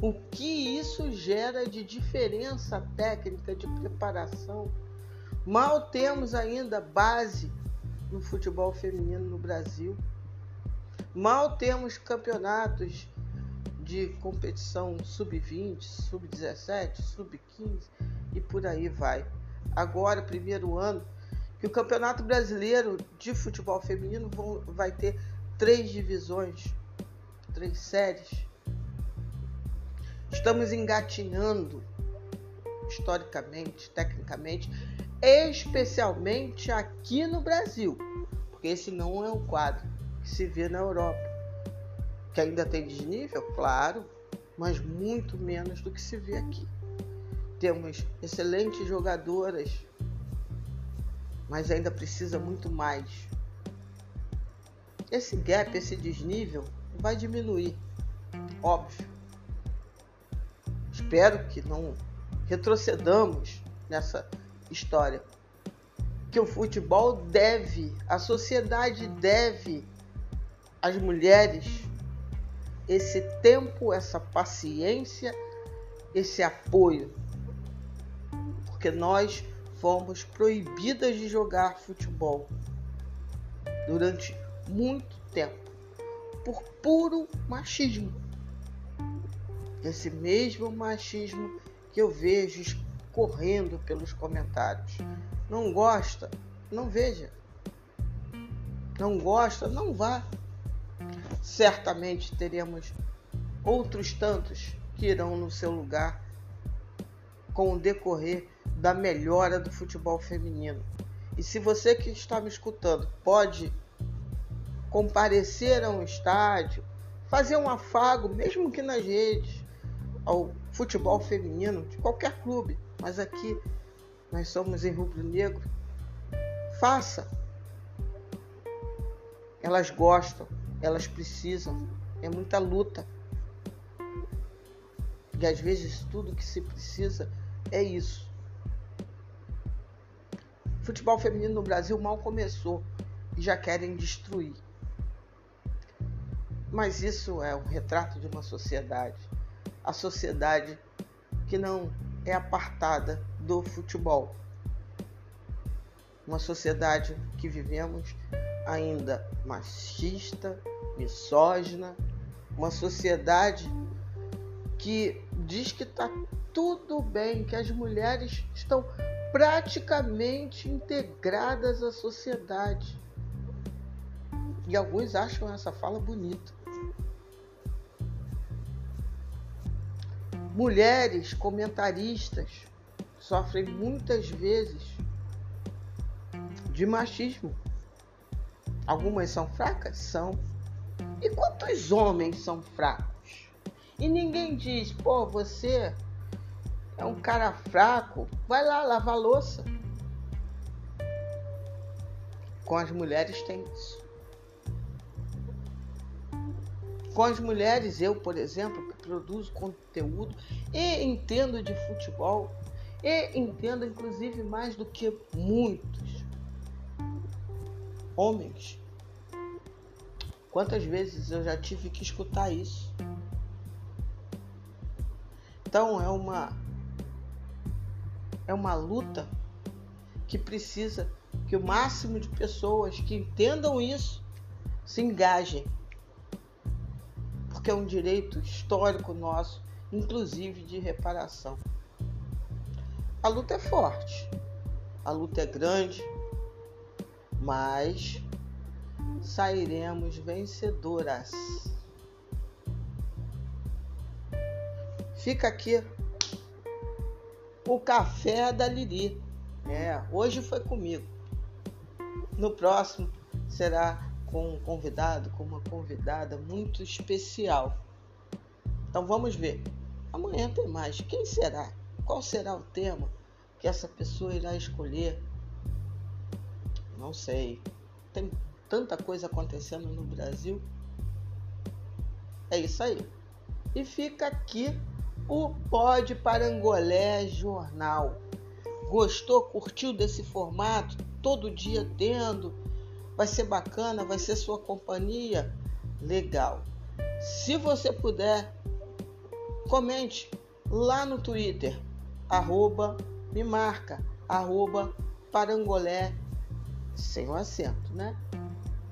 O que isso gera de diferença técnica, de preparação? Mal temos ainda base no futebol feminino no Brasil. Mal temos campeonatos de competição sub-20, sub-17, sub-15 e por aí vai. Agora, primeiro ano, que o Campeonato Brasileiro de Futebol Feminino vai ter três divisões, três séries. Estamos engatinhando historicamente, tecnicamente, especialmente aqui no Brasil, porque esse não é um quadro que se vê na Europa, que ainda tem desnível, claro, mas muito menos do que se vê aqui. Temos excelentes jogadoras, mas ainda precisa muito mais. Esse gap, esse desnível vai diminuir, óbvio. Espero que não retrocedamos nessa história. Que o futebol deve, a sociedade deve às mulheres esse tempo, essa paciência, esse apoio porque nós fomos proibidas de jogar futebol durante muito tempo por puro machismo. Esse mesmo machismo que eu vejo escorrendo pelos comentários. Não gosta? Não veja. Não gosta? Não vá. Certamente teremos outros tantos que irão no seu lugar com o decorrer da melhora do futebol feminino. E se você que está me escutando pode comparecer a um estádio, fazer um afago, mesmo que nas redes, ao futebol feminino de qualquer clube, mas aqui nós somos em rubro negro, faça. Elas gostam, elas precisam, é muita luta. E às vezes tudo que se precisa é isso. O futebol feminino no Brasil mal começou e já querem destruir. Mas isso é um retrato de uma sociedade. A sociedade que não é apartada do futebol. Uma sociedade que vivemos ainda machista, misógina, uma sociedade que diz que está tudo bem, que as mulheres estão praticamente integradas à sociedade. E alguns acham essa fala bonita. Mulheres comentaristas sofrem muitas vezes de machismo. Algumas são fracas? São. E quantos homens são fracos? E ninguém diz, pô, você é um cara fraco, vai lá lavar louça. Com as mulheres tem isso. Com as mulheres, eu, por exemplo, produzo conteúdo e entendo de futebol, e entendo inclusive mais do que muitos homens. Quantas vezes eu já tive que escutar isso? Então é uma é uma luta que precisa que o máximo de pessoas que entendam isso se engajem porque é um direito histórico nosso, inclusive de reparação. A luta é forte, a luta é grande, mas sairemos vencedoras. Fica aqui o café da Liri. É, hoje foi comigo. No próximo será com um convidado, com uma convidada muito especial. Então vamos ver. Amanhã tem mais. Quem será? Qual será o tema que essa pessoa irá escolher? Não sei. Tem tanta coisa acontecendo no Brasil. É isso aí. E fica aqui o Pode Parangolé Jornal. Gostou, curtiu desse formato? Todo dia tendo Vai ser bacana, vai ser sua companhia? Legal. Se você puder, comente lá no Twitter, arroba, me marca, arroba parangolé, sem o acento, né?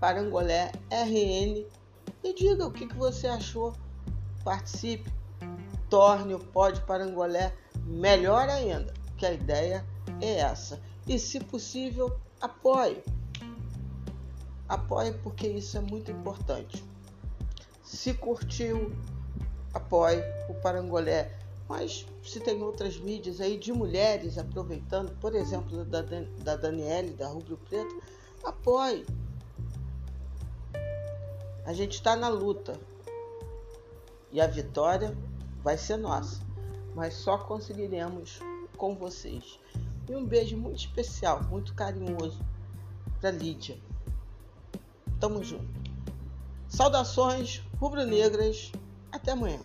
Parangolé RN e diga o que, que você achou. Participe, torne o Pode Parangolé melhor ainda, que a ideia é essa. E se possível, apoie apoie porque isso é muito importante. Se curtiu, apoie o Parangolé. Mas se tem outras mídias aí de mulheres aproveitando, por exemplo, da, da Daniele, da Rubro Preto, apoie. A gente está na luta e a vitória vai ser nossa, mas só conseguiremos com vocês. E um beijo muito especial, muito carinhoso para Lídia. Tamo junto. Saudações rubro-negras. Até amanhã.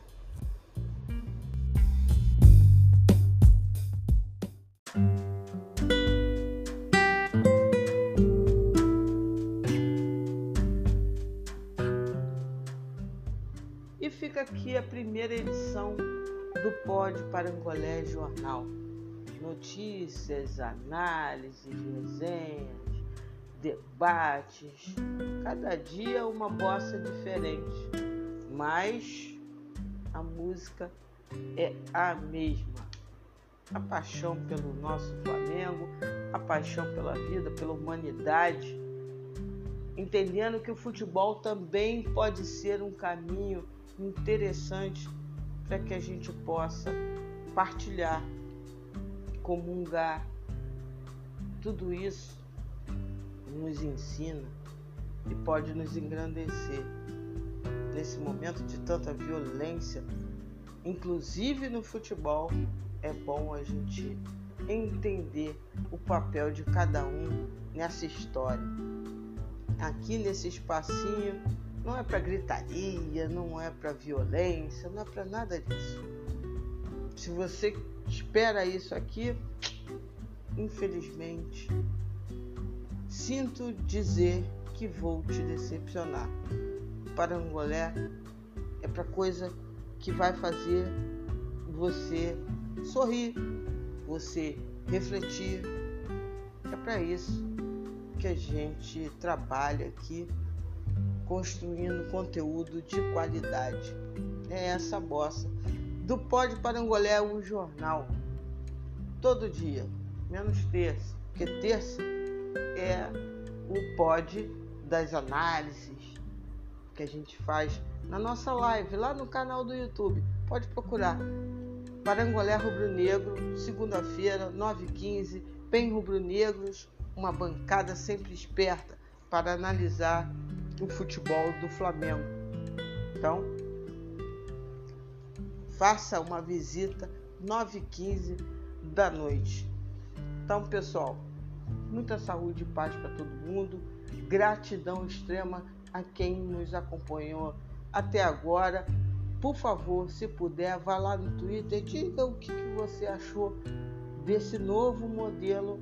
Primeira edição do Pod Parangolé Jornal. Notícias, análises, resenhas debates, cada dia uma bossa diferente, mas a música é a mesma. A paixão pelo nosso Flamengo, a paixão pela vida, pela humanidade, entendendo que o futebol também pode ser um caminho interessante para que a gente possa partilhar, comungar. Tudo isso nos ensina e pode nos engrandecer nesse momento de tanta violência, inclusive no futebol. É bom a gente entender o papel de cada um nessa história. Aqui nesse espacinho não é para gritaria, não é para violência, não é para nada disso. Se você espera isso aqui, infelizmente, sinto dizer que vou te decepcionar. Parangolé é para coisa que vai fazer você sorrir, você refletir. É para isso que a gente trabalha aqui construindo conteúdo de qualidade. É essa bossa. Do Pode Parangolé, o jornal. Todo dia, menos terça. Porque terça é o pod das análises que a gente faz na nossa live, lá no canal do YouTube. Pode procurar. Parangolé Rubro Negro, segunda-feira, 9h15, Bem Rubro Negros, uma bancada sempre esperta para analisar o futebol do Flamengo. Então, faça uma visita 9h15 da noite. Então, pessoal, muita saúde e paz para todo mundo. Gratidão extrema a quem nos acompanhou até agora. Por favor, se puder, vá lá no Twitter e diga o que, que você achou desse novo modelo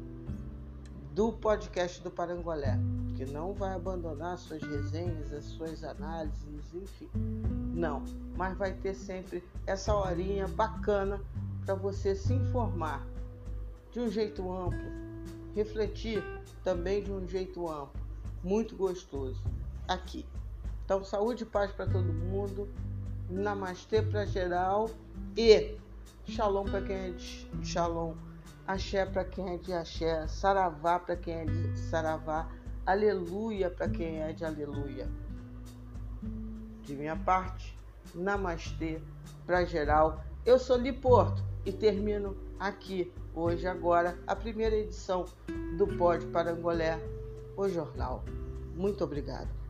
do podcast do Parangolé que não vai abandonar suas resenhas, as suas análises, enfim. Não, mas vai ter sempre essa horinha bacana para você se informar de um jeito amplo, refletir também de um jeito amplo, muito gostoso aqui. Então, saúde e paz para todo mundo, namastê para geral e shalom para quem é de shalom, axé para quem é de axé, saravá para quem é de saravá aleluia para quem é de aleluia. De minha parte, namastê para geral. Eu sou Li Porto e termino aqui, hoje, agora, a primeira edição do Pode Parangolé, o jornal. Muito obrigado.